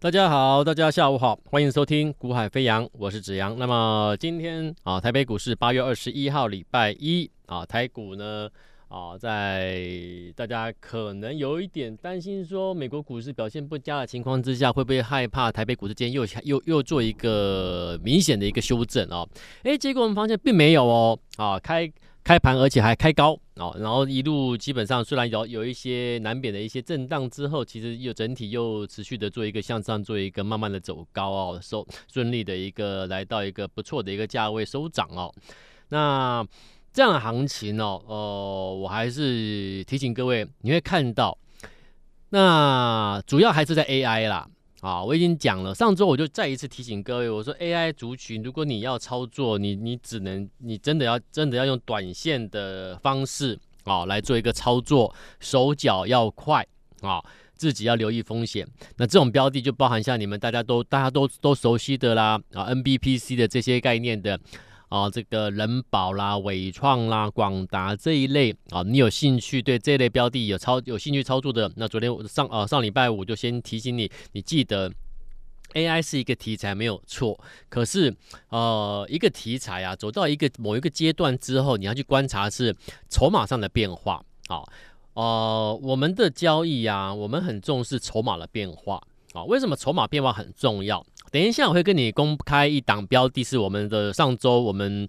大家好，大家下午好，欢迎收听《股海飞扬》，我是子阳。那么今天啊，台北股市八月二十一号礼拜一啊，台股呢啊，在大家可能有一点担心说美国股市表现不佳的情况之下，会不会害怕台北股市今天又又又做一个明显的一个修正啊？哎，结果我们发现并没有哦，啊，开。开盘而且还开高哦，然后一路基本上虽然有有一些难免的一些震荡之后，其实又整体又持续的做一个向上，做一个慢慢的走高哦，收顺利的一个来到一个不错的一个价位收涨哦。那这样的行情哦，呃，我还是提醒各位，你会看到，那主要还是在 AI 啦。啊，我已经讲了，上周我就再一次提醒各位，我说 AI 族群，如果你要操作，你你只能，你真的要真的要用短线的方式啊来做一个操作，手脚要快啊，自己要留意风险。那这种标的就包含像你们大家都大家都都熟悉的啦啊，NBPC 的这些概念的。啊，这个人保啦、伟创啦、广达这一类啊，你有兴趣对这类标的有操有兴趣操作的，那昨天上啊上礼拜五就先提醒你，你记得 AI 是一个题材没有错，可是呃一个题材啊走到一个某一个阶段之后，你要去观察是筹码上的变化啊，呃我们的交易啊，我们很重视筹码的变化啊，为什么筹码变化很重要？等一下，我会跟你公开一档标的，是我们的上周我们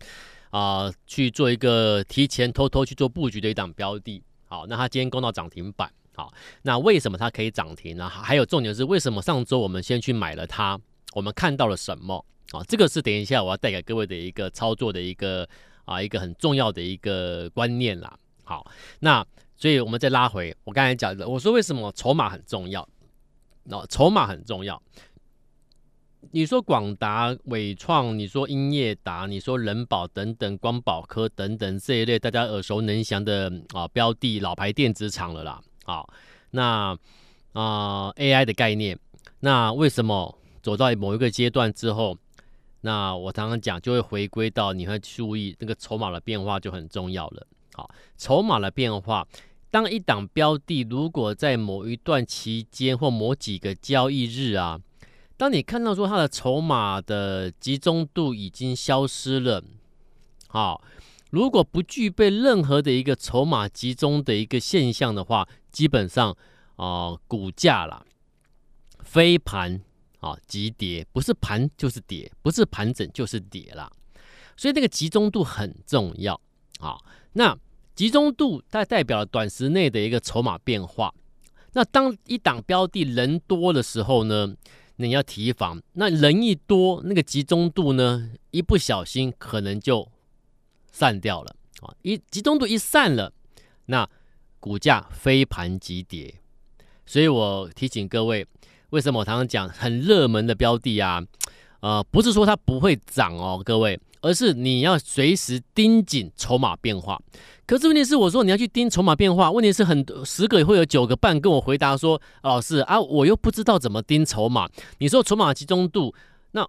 啊、去做一个提前偷偷去做布局的一档标的。好，那它今天攻到涨停板。好，那为什么它可以涨停呢？还有重点是为什么上周我们先去买了它？我们看到了什么？啊，这个是等一下我要带给各位的一个操作的一个啊一个很重要的一个观念啦。好，那所以我们再拉回我刚才讲的，我说为什么筹码很重要？那筹码很重要。你说广达、伟创，你说英业达，你说人保等等，光宝科等等这一类大家耳熟能详的啊标的，老牌电子厂了啦。好，那啊 AI 的概念，那为什么走到某一个阶段之后，那我常常讲就会回归到你会注意那个筹码的变化就很重要了。好，筹码的变化，当一档标的如果在某一段期间或某几个交易日啊。当你看到说它的筹码的集中度已经消失了，好，如果不具备任何的一个筹码集中的一个现象的话，基本上啊、股价啦，飞盘啊急跌，不是盘就是跌，不是盘整就是跌啦。所以那个集中度很重要啊。那集中度它代表了短时内的一个筹码变化。那当一档标的人多的时候呢？你要提防，那人一多，那个集中度呢，一不小心可能就散掉了啊！一集中度一散了，那股价飞盘急跌。所以我提醒各位，为什么我常常讲很热门的标的啊？呃，不是说它不会涨哦，各位，而是你要随时盯紧筹码变化。可是问题是，我说你要去盯筹码变化，问题是很十个也会有九个半跟我回答说：“老师啊，我又不知道怎么盯筹码。”你说筹码集中度，那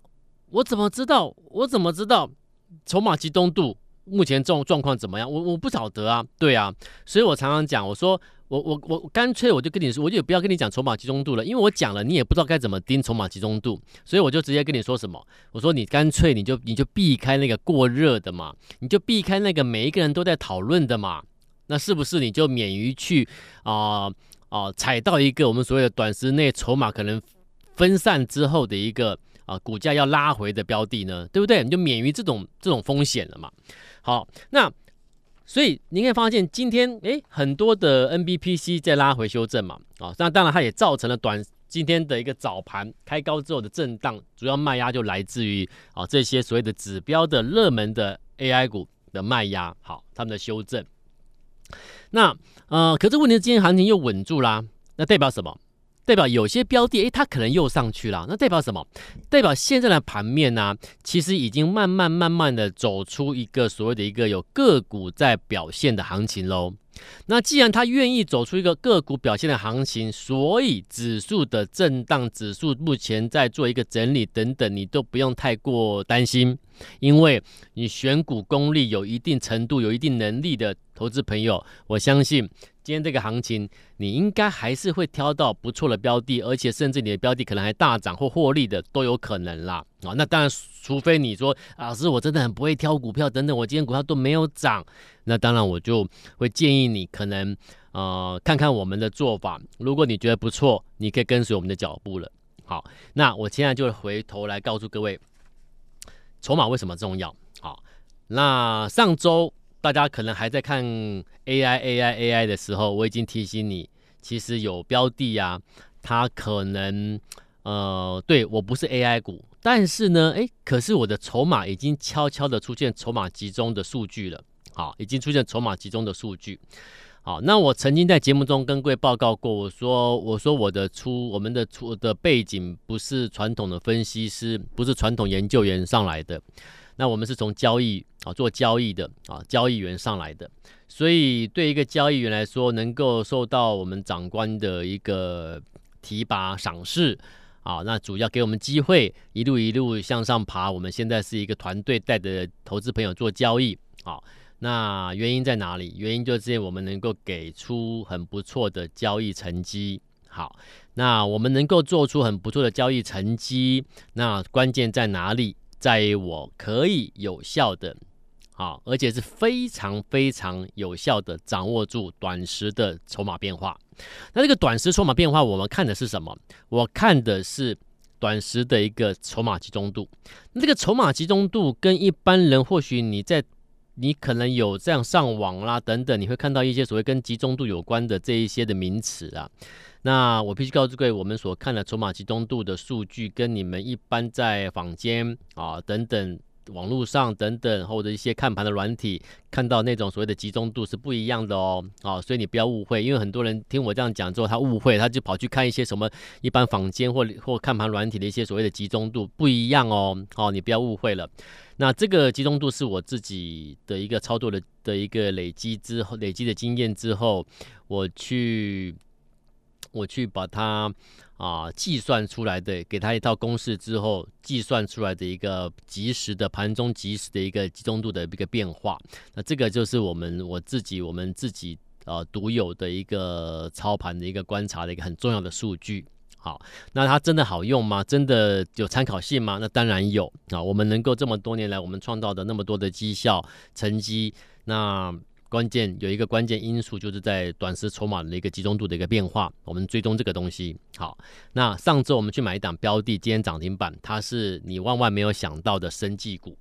我怎么知道？我怎么知道筹码集中度目前状状况怎么样？我我不晓得啊，对啊，所以我常常讲，我说。我我我干脆我就跟你说，我就不要跟你讲筹码集中度了，因为我讲了你也不知道该怎么盯筹码集中度，所以我就直接跟你说什么，我说你干脆你就你就避开那个过热的嘛，你就避开那个每一个人都在讨论的嘛，那是不是你就免于去啊啊踩到一个我们所谓的短时内筹码可能分散之后的一个啊股价要拉回的标的呢？对不对？你就免于这种这种风险了嘛。好，那。所以你可以发现，今天诶很多的 NBPC 在拉回修正嘛，啊，那当然它也造成了短今天的一个早盘开高之后的震荡，主要卖压就来自于啊这些所谓的指标的热门的 AI 股的卖压，好，他们的修正。那呃，可是问题是今天行情又稳住啦，那代表什么？代表有些标的，诶，它可能又上去了，那代表什么？代表现在的盘面呢、其实已经慢慢慢慢的走出一个所谓的一个有个股在表现的行情喽。那既然它愿意走出一个个股表现的行情，所以指数的震荡，指数目前在做一个整理等等，你都不用太过担心因为你选股功力有一定程度、有一定能力的投资朋友，我相信今天这个行情，你应该还是会挑到不错的标的，而且甚至你的标的可能还大涨或获利的都有可能啦。啊，那当然，除非你说老师我真的很不会挑股票等等，我今天股票都没有涨，那当然我就会建议你可能呃看看我们的做法，如果你觉得不错，你可以跟随我们的脚步了。好，那我现在就回头来告诉各位，筹码为什么重要？好，那上周大家可能还在看 AI AI AI 的时候，我已经提醒你，其实有标的啊，它可能呃，对我不是 AI 股，但是呢，诶，可是我的筹码已经悄悄的出现筹码集中的数据了，好，已经出现筹码集中的数据。好，那我曾经在节目中跟各位报告过，我说我说我的出我们的出的背景不是传统的分析师，不是传统研究员上来的，那我们是从交易啊做交易的啊交易员上来的，所以对一个交易员来说，能够受到我们长官的一个提拔赏识啊，那主要给我们机会一路一路向上爬。我们现在是一个团队带着投资朋友做交易啊。那原因在哪里？原因就是我们能够给出很不错的交易成绩。好，那我们能够做出很不错的交易成绩，那关键在哪里？在于我可以有效的，好，而且是非常非常有效的掌握住短时的筹码变化。那这个短时筹码变化，我们看的是什么？我看的是短时的一个筹码集中度。那这个筹码集中度跟一般人，或许你在你可能有这样上网啦等等，你会看到一些所谓跟集中度有关的这一些的名词啊。那我必须告诉各位，我们所看的筹码集中度的数据，跟你们一般在坊间啊等等网络上等等或者一些看盘的软体看到那种所谓的集中度是不一样的哦。啊，所以你不要误会，因为很多人听我这样讲之后，他误会，他就跑去看一些什么一般坊间或或看盘软体的一些所谓的集中度不一样哦。哦，你不要误会了。那这个集中度是我自己的一个操作的的一个累积之后累积的经验之后，我去我去把它啊计算出来的，给它一套公式之后计算出来的一个即时的盘中即时的一个集中度的一个变化。那这个就是我们我自己我们自己呃独有的一个操盘的一个观察的一个很重要的数据。好，那它真的好用吗？真的有参考性吗？那当然有啊！我们能够这么多年来，我们创造的那么多的绩效成绩，那关键有一个关键因素，就是在短时筹码的一个集中度的一个变化。我们追踪这个东西。好，那上周我们去买一档标的，今天涨停板，它是你万万没有想到的生技股。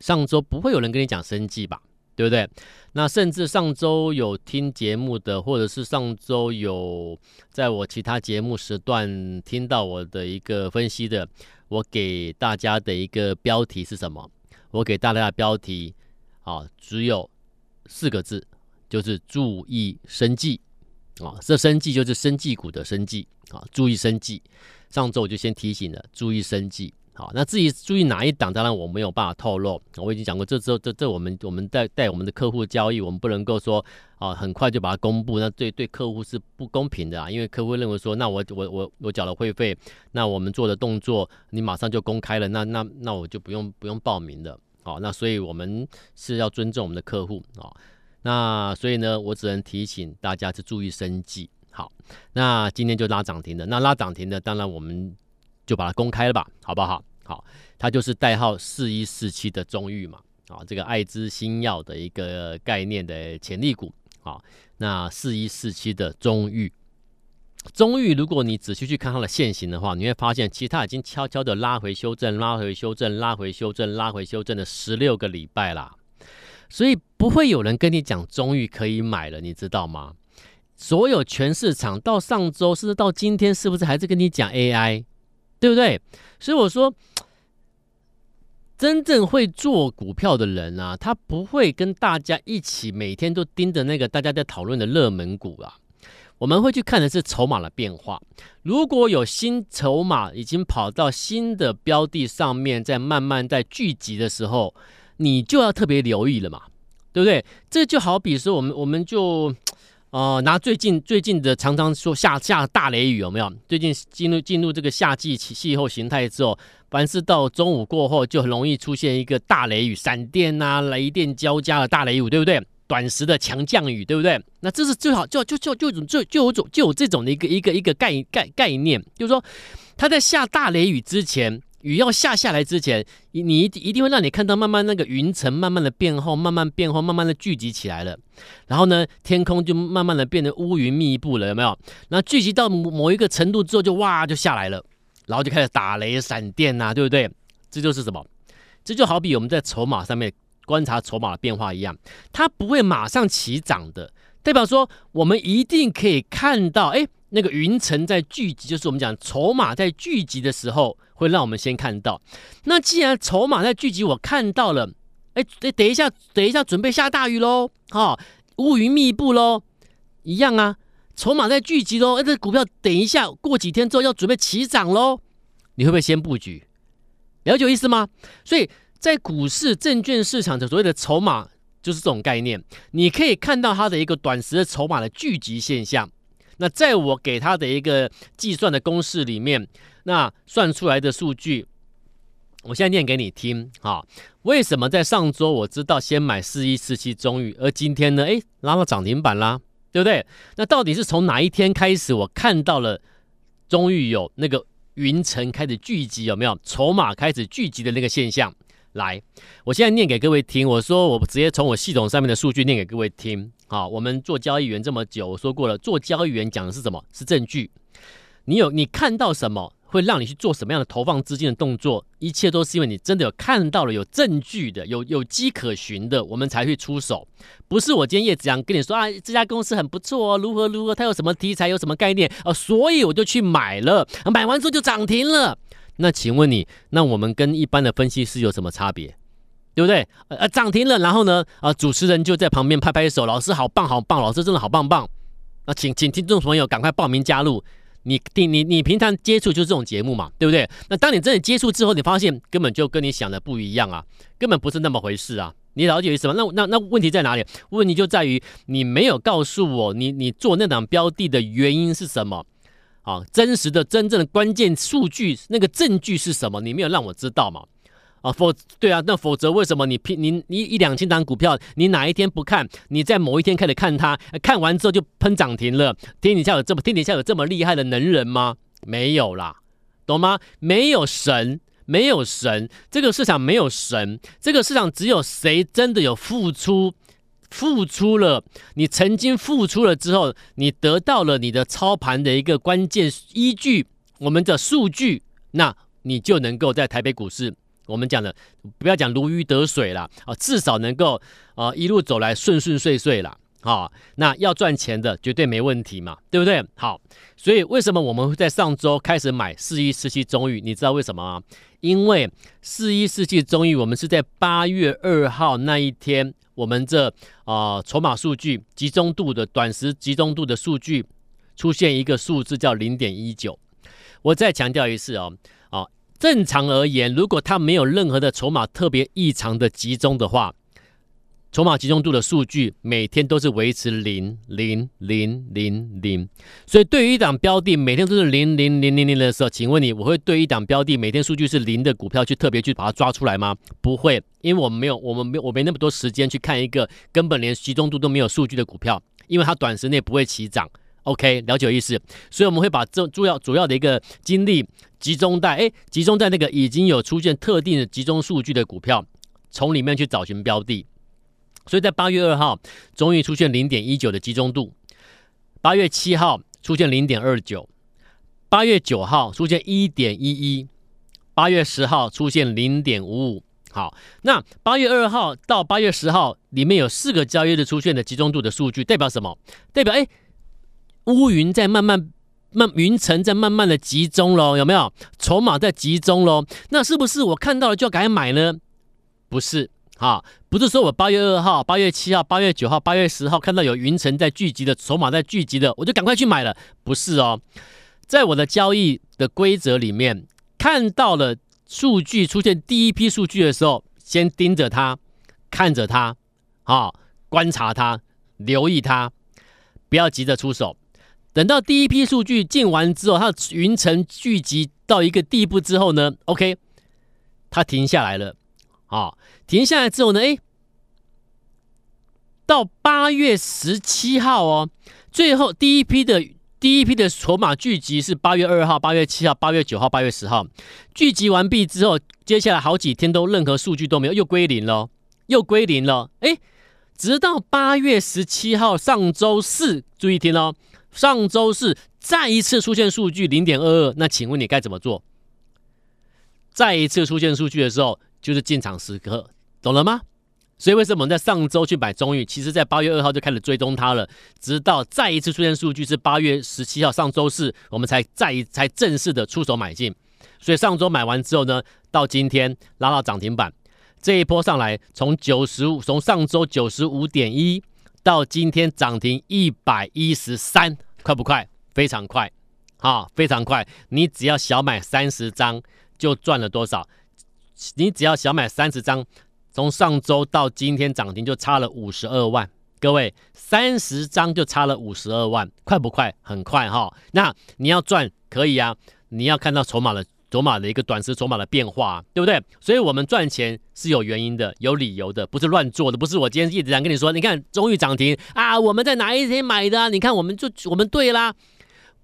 上周不会有人跟你讲生技吧？对不对？那甚至上周有听节目的，或者是上周有在我其他节目时段听到我的一个分析的，我给大家的一个标题是什么？我给大家的标题啊，只有四个字，就是注意生计啊。这生计就是生计股的生计啊，注意生计。上周我就先提醒了，注意生计。好，那至于注意哪一档，当然我没有办法透露。我已经讲过，这之后这这我们我们带带我们的客户交易，我们不能够说啊，很快就把它公布，那对对客户是不公平的啊。因为客户认为说，那我我我我缴了会费，那我们做的动作你马上就公开了，那那那我就不用不用报名了。好，那所以我们是要尊重我们的客户啊。那所以呢，我只能提醒大家去注意生计。好，那今天就拉涨停的，那拉涨停的，当然我们。就把它公开了吧，好不好？好，它就是代号四一四七的中裕嘛，啊，这个爱知新药的一个概念的潜力股，啊，那四一四七的中裕，中裕，如果你仔细去看它的线型的话，你会发现，其实它已经悄悄的拉回修正，拉回修正，拉回修正，拉回修正了十六个礼拜啦，所以不会有人跟你讲中裕可以买了，你知道吗？所有全市场到上周，甚至到今天，是不是还是跟你讲 AI？对不对？所以我说，真正会做股票的人啊，他不会跟大家一起每天都盯着那个大家在讨论的热门股啊。我们会去看的是筹码的变化。如果有新筹码已经跑到新的标的上面，在慢慢在聚集的时候，你就要特别留意了嘛，对不对？这就好比说，我们我们就。呃，拿最近最近的常常说下下大雷雨有没有？最近进入进入这个夏季气候形态之后，凡是到中午过后就很容易出现一个大雷雨、闪电啊、雷电交加的大雷雨，对不对？短时的强降雨，对不对？那这是最好就就就就就就就有种就有这种的一个一个一个概概概念，就是说它在下大雷雨之前。雨要下下来之前，你你一定会让你看到慢慢那个云层慢慢的变厚，慢慢变厚，慢慢的聚集起来了。然后呢，天空就慢慢的变得乌云密布了，有没有？然后聚集到某某一个程度之后，就哇就下来了，然后就开始打雷闪电呐、啊，对不对？这就是什么？这就好比我们在筹码上面观察筹码的变化一样，它不会马上起涨的，代表说我们一定可以看到，哎。那个云层在聚集，就是我们讲筹码在聚集的时候，会让我们先看到。那既然筹码在聚集，我看到了，哎，等一下，等一下，准备下大雨喽，哈，乌云密布喽，一样啊，筹码在聚集喽，哎，这股票等一下，过几天之后要准备起涨喽，你会不会先布局？了解意思吗？所以在股市、证券市场的所谓的筹码，就是这种概念，你可以看到它的一个短时的筹码的聚集现象。那在我给他的一个计算的公式里面，那算出来的数据，我现在念给你听哈。为什么在上周我知道先买四一四七中裕，而今天呢，诶，拉到涨停板啦，对不对？那到底是从哪一天开始我看到了中裕有那个云层开始聚集，有没有筹码开始聚集的那个现象？来，我现在念给各位听。我说我直接从我系统上面的数据念给各位听。好，我们做交易员这么久，我说过了，做交易员讲的是什么？是证据。你有你看到什么，会让你去做什么样的投放资金的动作？一切都是因为你真的有看到了有证据的，有有迹可循的，我们才会出手。不是我今天叶子阳跟你说啊，这家公司很不错哦，如何如何，它有什么题材，有什么概念啊，所以我就去买了，买完之后就涨停了。那请问你，那我们跟一般的分析师有什么差别？对不对？呃，涨停了，然后呢，啊，主持人就在旁边拍拍手，老师好棒好棒，老师真的好棒棒。那请请听众朋友赶快报名加入。你你你你平常接触就是这种节目嘛，对不对？那当你真的接触之后，你发现根本就跟你想的不一样啊，根本不是那么回事啊。你了解意思吗？那那那问题在哪里？问题就在于你没有告诉我，你你做那档标的的原因是什么？啊，真实的真正的关键数据那个证据是什么？你没有让我知道嘛？啊，否对啊，那否则为什么你拼你你一两千档股票，你哪一天不看？你在某一天开始看它，看完之后就喷涨停了？天底下有这么天底下有这么厉害的能人吗？没有啦，懂吗？没有神，没有神，这个市场没有神，这个市场只有谁真的有付出，付出了，你曾经付出了之后，你得到了你的操盘的一个关键依据，我们的数据，那你就能够在台北股市。我们讲的不要讲如鱼得水了啊，至少能够啊一路走来顺顺遂遂了啊。那要赚钱的绝对没问题嘛，对不对？好，所以为什么我们会在上周开始买四一四七中裕？你知道为什么吗？因为四一世纪中裕，我们是在八月二号那一天，我们这啊筹码数据集中度的短时集中度的数据出现一个数字叫零点一九。我再强调一次哦。啊正常而言，如果它没有任何的筹码特别异常的集中的话，筹码集中度的数据每天都是维持零零零零零。所以对于一档标的每天都是零零零零零的时候，请问你，我会对一档标的每天数据是零的股票去特别去把它抓出来吗？不会，因为我们没有，我们没，我没那么多时间去看一个根本连集中度都没有数据的股票，因为它短时内不会起涨。OK，了解意思，所以我们会把这主要主要的一个精力集中在哎，集中在那个已经有出现特定的集中数据的股票，从里面去找寻标的。所以在八月二号，终于出现零点一九的集中度；八月七号出现零点二九；八月九号出现一点一一；八月十号出现零点五五。好，那八月二号到八月十号里面有四个交易日出现的集中度的数据，代表什么？代表哎。乌云在慢慢慢，云层在慢慢的集中喽，有没有？筹码在集中喽，那是不是我看到了就要赶紧买呢？不是，哈，不是说我八月二号、八月七号、八月九号、八月十号看到有云层在聚集的筹码在聚集的，我就赶快去买了，不是哦。在我的交易的规则里面，看到了数据出现第一批数据的时候，先盯着它，看着它，啊，观察它，留意它。不要急着出手，等到第一批数据进完之后，它的云层聚集到一个地步之后呢，OK，它停下来了，啊，停下来之后呢，哎，到八月十七号哦，最后第一批的。第一批的筹码聚集是八月二号、八月七号、八月九号、八月十号聚集完毕之后，接下来好几天都任何数据都没有，又归零了，又归零了。哎，直到八月十七号上周四，注意听哦，上周四再一次出现数据零点二二，那请问你该怎么做？再一次出现数据的时候，就是进场时刻，懂了吗？所以为什么我们在上周去买中裕？其实，在八月二号就开始追踪它了，直到再一次出现数据是八月十七号，上周四我们才再一才正式的出手买进。所以上周买完之后呢，到今天拉到涨停板，这一波上来从九十五，从上周九十五点一到今天涨停一百一十三，快不快？非常快，好，非常快。你只要小买三十张就赚了多少？你只要小买三十张。从上周到今天涨停就差了五十二万，各位三十张就差了五十二万，快不快？很快哈。那你要赚可以啊，你要看到筹码的筹码的一个短时筹码的变化，对不对？所以我们赚钱是有原因的，有理由的，不是乱做的，不是我今天一直在跟你说，你看终于涨停啊，我们在哪一天买的啊？你看我们就我们对啦，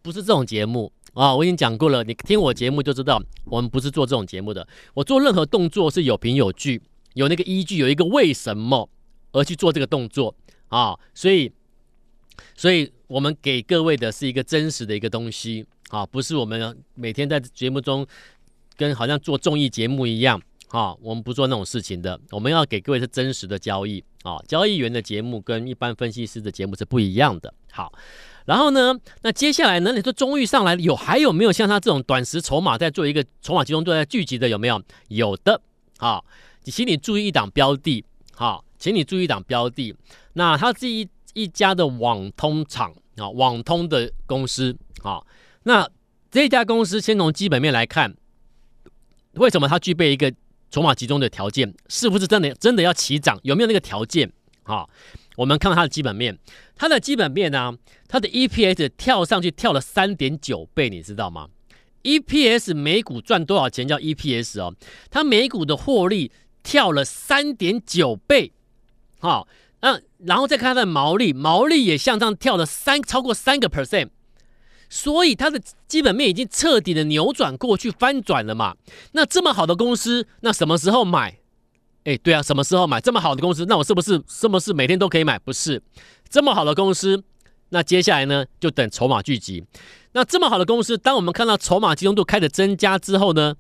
不是这种节目啊，我已经讲过了，你听我节目就知道，我们不是做这种节目的，我做任何动作是有凭有据。有那个依据，有一个为什么而去做这个动作啊？所以，所以我们给各位的是一个真实的一个东西啊，不是我们每天在节目中跟好像做综艺节目一样啊。我们不做那种事情的，我们要给各位是真实的交易啊。交易员的节目跟一般分析师的节目是不一样的。好，然后呢，那接下来呢？你说中裕上来有还有没有像他这种短时筹码在做一个筹码集中度在聚集的有没有？有的啊。请你注意一档标的，好，请你注意一档标的。那它是一一家的网通厂啊，网通的公司啊。那这家公司先从基本面来看，为什么它具备一个筹码集中的条件？是不是真的真的要起涨？有没有那个条件？啊，我们看看它的基本面，它的基本面呢、它的 EPS 跳上去跳了三点九倍，你知道吗？EPS 每股赚多少钱叫 EPS 哦？它每股的获利。跳了三点九倍，好，那，然后再看它的毛利，毛利也向上跳了三超过三个 percent，所以它的基本面已经彻底的扭转过去翻转了嘛。那这么好的公司，那什么时候买？哎，对啊，什么时候买？这么好的公司，那我是不是是不是每天都可以买？不是，这么好的公司，那接下来呢，就等筹码聚集。那这么好的公司，当我们看到筹码集中度开始增加之后呢，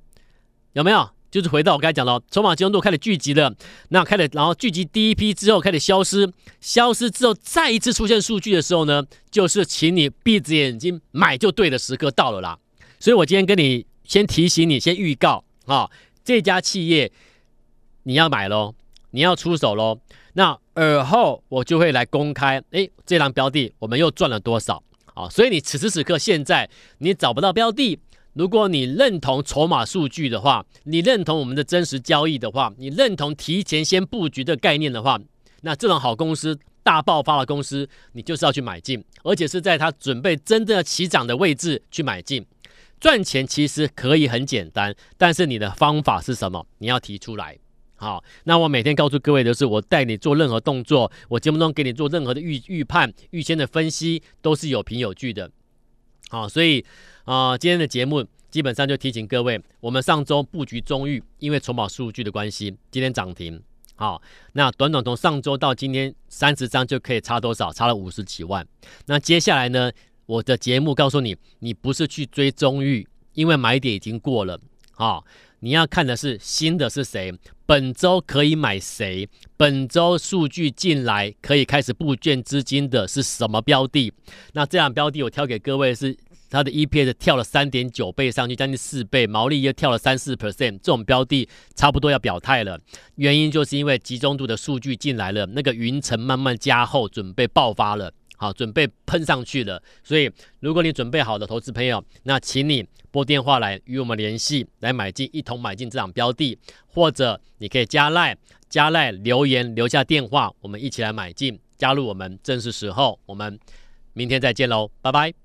有没有？就是回到我刚才讲的，筹码集中度开始聚集了，那开始，然后聚集第一批之后开始消失，消失之后再一次出现数据的时候呢，就是请你闭着眼睛买就对的时刻到了啦。所以我今天跟你先提醒你，先预告啊，这家企业你要买喽，你要出手喽。那尔后我就会来公开，哎，这档标的我们又赚了多少啊？所以你此时此刻现在你找不到标的。如果你认同筹码数据的话，你认同我们的真实交易的话，你认同提前先布局的概念的话，那这种好公司、大爆发的公司，你就是要去买进，而且是在它准备真正的起涨的位置去买进。赚钱其实可以很简单，但是你的方法是什么？你要提出来。好，那我每天告诉各位的是，我带你做任何动作，我节目中给你做任何的预预判、预先的分析，都是有凭有据的。好，所以。啊、今天的节目基本上就提醒各位，我们上周布局中域，因为筹码数据的关系，今天涨停。好，那短短从上周到今天三十张就可以差多少？差了五十几万。那接下来呢，我的节目告诉你，你不是去追中域，因为买点已经过了。好，你要看的是新的是谁，本周可以买谁，本周数据进来可以开始布建资金的是什么标的？那这样标的我挑给各位是。它的 EPS 跳了三点九倍上去，将近四倍，毛利又跳了三四 percent，这种标的差不多要表态了。原因就是因为集中度的数据进来了，那个云层慢慢加厚，准备爆发了，好，准备喷上去了。所以，如果你准备好的投资朋友，那请你拨电话来与我们联系，来买进，一同买进这场标的，或者你可以加赖，加赖留言留下电话，我们一起来买进，加入我们，正是时候，我们。明天再见喽，拜拜。